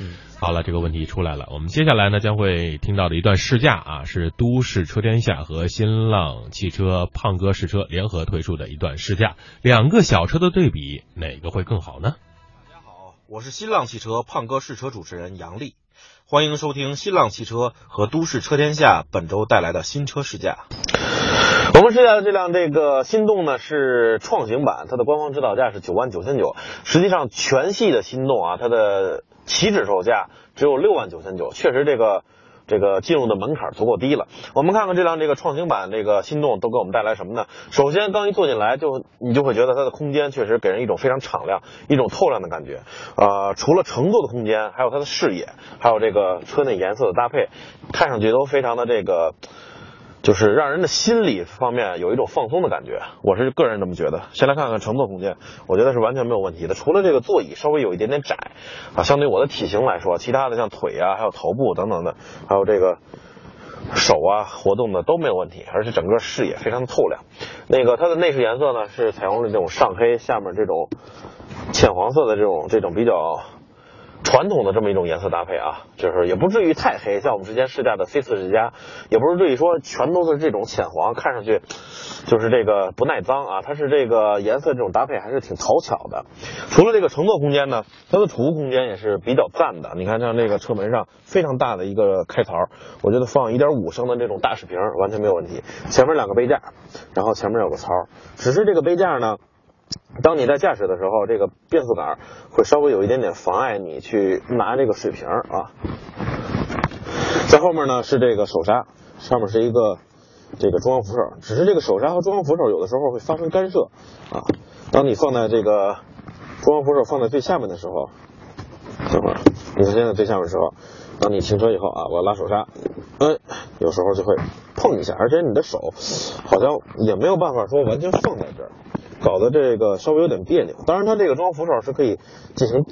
嗯，好了，这个问题出来了。我们接下来呢将会听到的一段试驾啊，是都市车天下和新浪汽车胖哥试车联合推出的一段试驾。两个小车的对比，哪个会更好呢？大家好，我是新浪汽车胖哥试车主持人杨丽，欢迎收听新浪汽车和都市车天下本周带来的新车试驾。我们试驾的这辆这个心动呢是创行版，它的官方指导价是九万九千九，实际上全系的心动啊，它的起止售价只有六万九千九，确实这个这个进入的门槛足够低了。我们看看这辆这个创新版这个心动都给我们带来什么呢？首先刚一坐进来就你就会觉得它的空间确实给人一种非常敞亮、一种透亮的感觉。呃，除了乘坐的空间，还有它的视野，还有这个车内颜色的搭配，看上去都非常的这个。就是让人的心理方面有一种放松的感觉，我是个人这么觉得。先来看看乘坐空间，我觉得是完全没有问题的。除了这个座椅稍微有一点点窄，啊，相对我的体型来说，其他的像腿啊、还有头部等等的，还有这个手啊活动的都没有问题，而且整个视野非常的透亮。那个它的内饰颜色呢是采用了这种上黑，下面这种浅黄色的这种这种比较。传统的这么一种颜色搭配啊，就是也不至于太黑，像我们之前试驾的 C 四世家，也不是至于说全都是这种浅黄，看上去就是这个不耐脏啊。它是这个颜色这种搭配还是挺讨巧的。除了这个乘坐空间呢，它的储物空间也是比较赞的。你看像这个车门上非常大的一个开槽，我觉得放一点五升的这种大水瓶完全没有问题。前面两个杯架，然后前面有个槽，只是这个杯架呢。当你在驾驶的时候，这个变速杆会稍微有一点点妨碍你去拿这个水瓶啊。在后面呢是这个手刹，上面是一个这个中央扶手，只是这个手刹和中央扶手有的时候会发生干涉啊。当你放在这个中央扶手放在最下面的时候，等会儿，你看现在最下面的时候，当你停车以后啊，我拉手刹，嗯，有时候就会碰一下，而且你的手好像也没有办法说完全放在这儿。搞得这个稍微有点别扭，当然它这个中央扶手是可以进行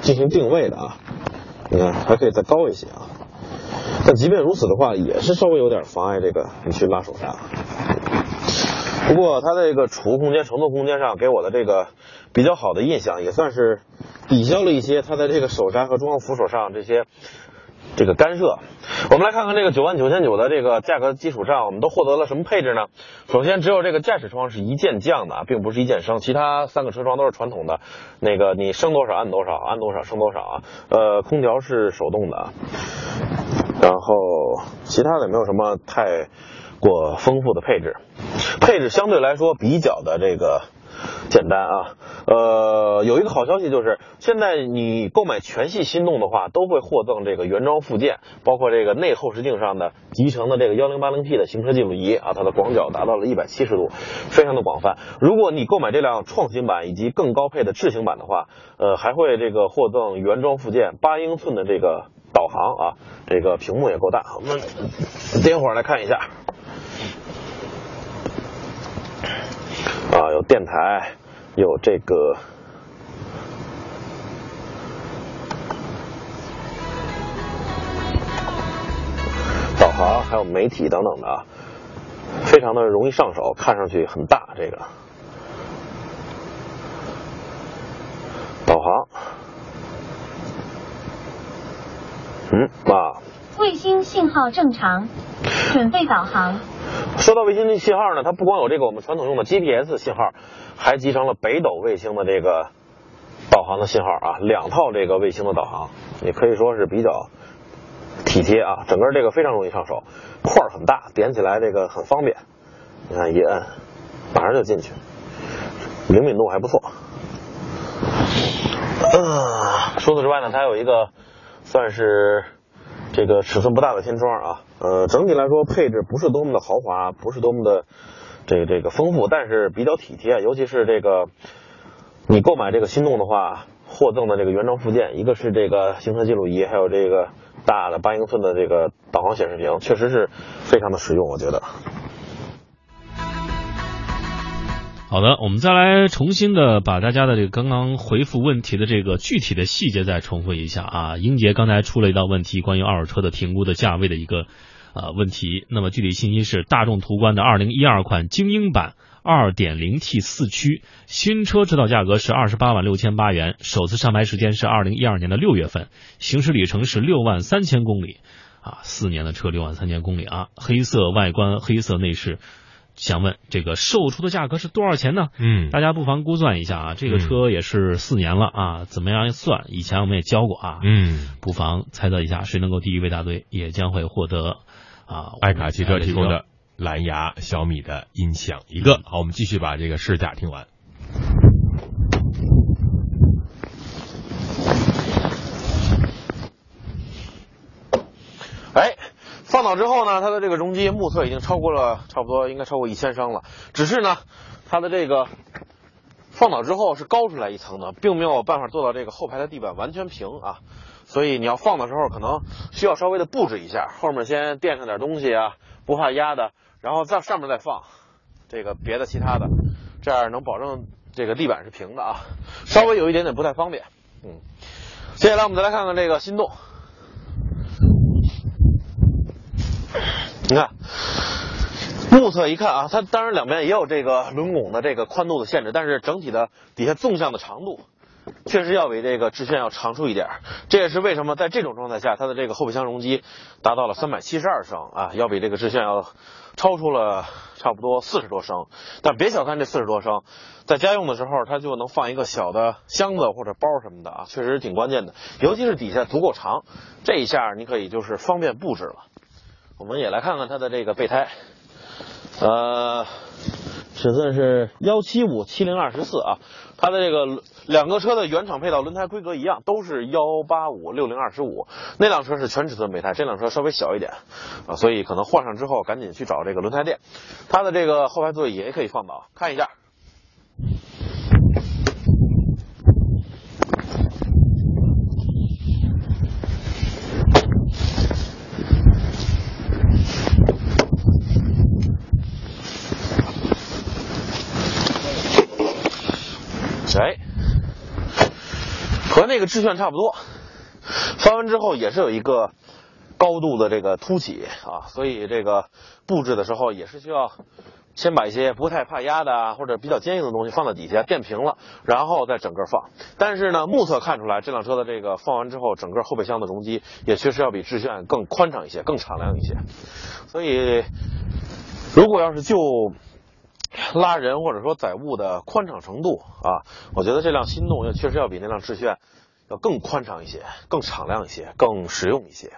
进行定位的啊，你看还可以再高一些啊，但即便如此的话，也是稍微有点妨碍这个你去拉手刹。不过它这个储物空间、乘坐空间上给我的这个比较好的印象，也算是抵消了一些它在这个手刹和中央扶手上这些。这个干涉，我们来看看这个九万九千九的这个价格基础上，我们都获得了什么配置呢？首先，只有这个驾驶窗是一键降的，并不是一键升，其他三个车窗都是传统的，那个你升多少按多少，按多少升多少啊。呃，空调是手动的，然后其他的也没有什么太过丰富的配置，配置相对来说比较的这个。简单啊，呃，有一个好消息就是，现在你购买全系心动的话，都会获赠这个原装附件，包括这个内后视镜上的集成的这个幺零八零 P 的行车记录仪啊，它的广角达到了一百七十度，非常的广泛。如果你购买这辆创新版以及更高配的智行版的话，呃，还会这个获赠原装附件八英寸的这个导航啊，这个屏幕也够大。我们点会儿来看一下。啊，有电台，有这个导航，还有媒体等等的，非常的容易上手，看上去很大。这个导航，嗯啊，卫星信号正常，准备导航。说到卫星的信号呢，它不光有这个我们传统用的 GPS 信号，还集成了北斗卫星的这个导航的信号啊，两套这个卫星的导航，也可以说是比较体贴啊，整个这个非常容易上手，块儿很大，点起来这个很方便，你看一摁，马上就进去，灵敏度还不错。啊，除此之外呢，它有一个算是。这个尺寸不大的天窗啊，呃，整体来说配置不是多么的豪华，不是多么的这个这个丰富，但是比较体贴。尤其是这个你购买这个心动的话，获赠的这个原装附件，一个是这个行车记录仪，还有这个大的八英寸的这个导航显示屏，确实是非常的实用，我觉得。好的，我们再来重新的把大家的这个刚刚回复问题的这个具体的细节再重复一下啊。英杰刚才出了一道问题，关于二手车的评估的价位的一个呃问题。那么具体信息是大众途观的二零一二款精英版 2.0T 四驱，新车指导价格是二十八万六千八元，首次上牌时间是二零一二年的六月份，行驶里程是六万三千公里，啊，四年的车六万三千公里啊，黑色外观，黑色内饰。想问这个售出的价格是多少钱呢？嗯，大家不妨估算一下啊，这个车也是四年了啊，怎么样算？以前我们也教过啊，嗯，不妨猜测一下，谁能够第一位答对，也将会获得啊爱卡汽车提供的蓝牙小米的音响一个。好，我们继续把这个试驾听完。哎，之后呢，它的这个容积目测已经超过了，差不多应该超过一千升了。只是呢，它的这个放倒之后是高出来一层的，并没有办法做到这个后排的地板完全平啊。所以你要放的时候，可能需要稍微的布置一下，后面先垫上点东西啊，不怕压的，然后在上面再放这个别的其他的，这样能保证这个地板是平的啊。稍微有一点点不太方便，嗯。接下来我们再来看看这个心动。你看，目测一看啊，它当然两边也有这个轮拱的这个宽度的限制，但是整体的底下纵向的长度确实要比这个致炫要长出一点。这也是为什么在这种状态下，它的这个后备箱容积达到了三百七十二升啊，要比这个致炫要超出了差不多四十多升。但别小看这四十多升，在家用的时候，它就能放一个小的箱子或者包什么的啊，确实挺关键的。尤其是底下足够长，这一下你可以就是方便布置了。我们也来看看它的这个备胎，呃，尺寸是幺七五七零二十四啊。它的这个两个车的原厂配套轮胎规格一样，都是幺八五六零二十五。那辆车是全尺寸备胎，这辆车稍微小一点啊，所以可能换上之后赶紧去找这个轮胎店。它的这个后排座椅也可以放倒，看一下。哎，和那个致炫差不多，翻完之后也是有一个高度的这个凸起啊，所以这个布置的时候也是需要先把一些不太怕压的啊或者比较坚硬的东西放到底下垫平了，然后再整个放。但是呢，目测看出来这辆车的这个放完之后，整个后备箱的容积也确实要比致炫更宽敞一些，更敞亮一些。所以，如果要是就拉人或者说载物的宽敞程度啊，我觉得这辆心动要确实要比那辆致炫要更宽敞一些、更敞亮一些、更实用一些。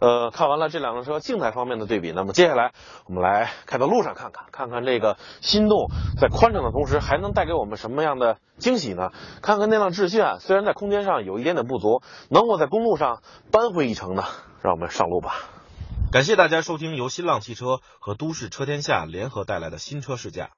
呃，看完了这两辆车静态方面的对比，那么接下来我们来开到路上看看，看看这个心动在宽敞的同时还能带给我们什么样的惊喜呢？看看那辆致炫，虽然在空间上有一点点不足，能否在公路上扳回一城呢？让我们上路吧。感谢大家收听由新浪汽车和都市车天下联合带来的新车试驾。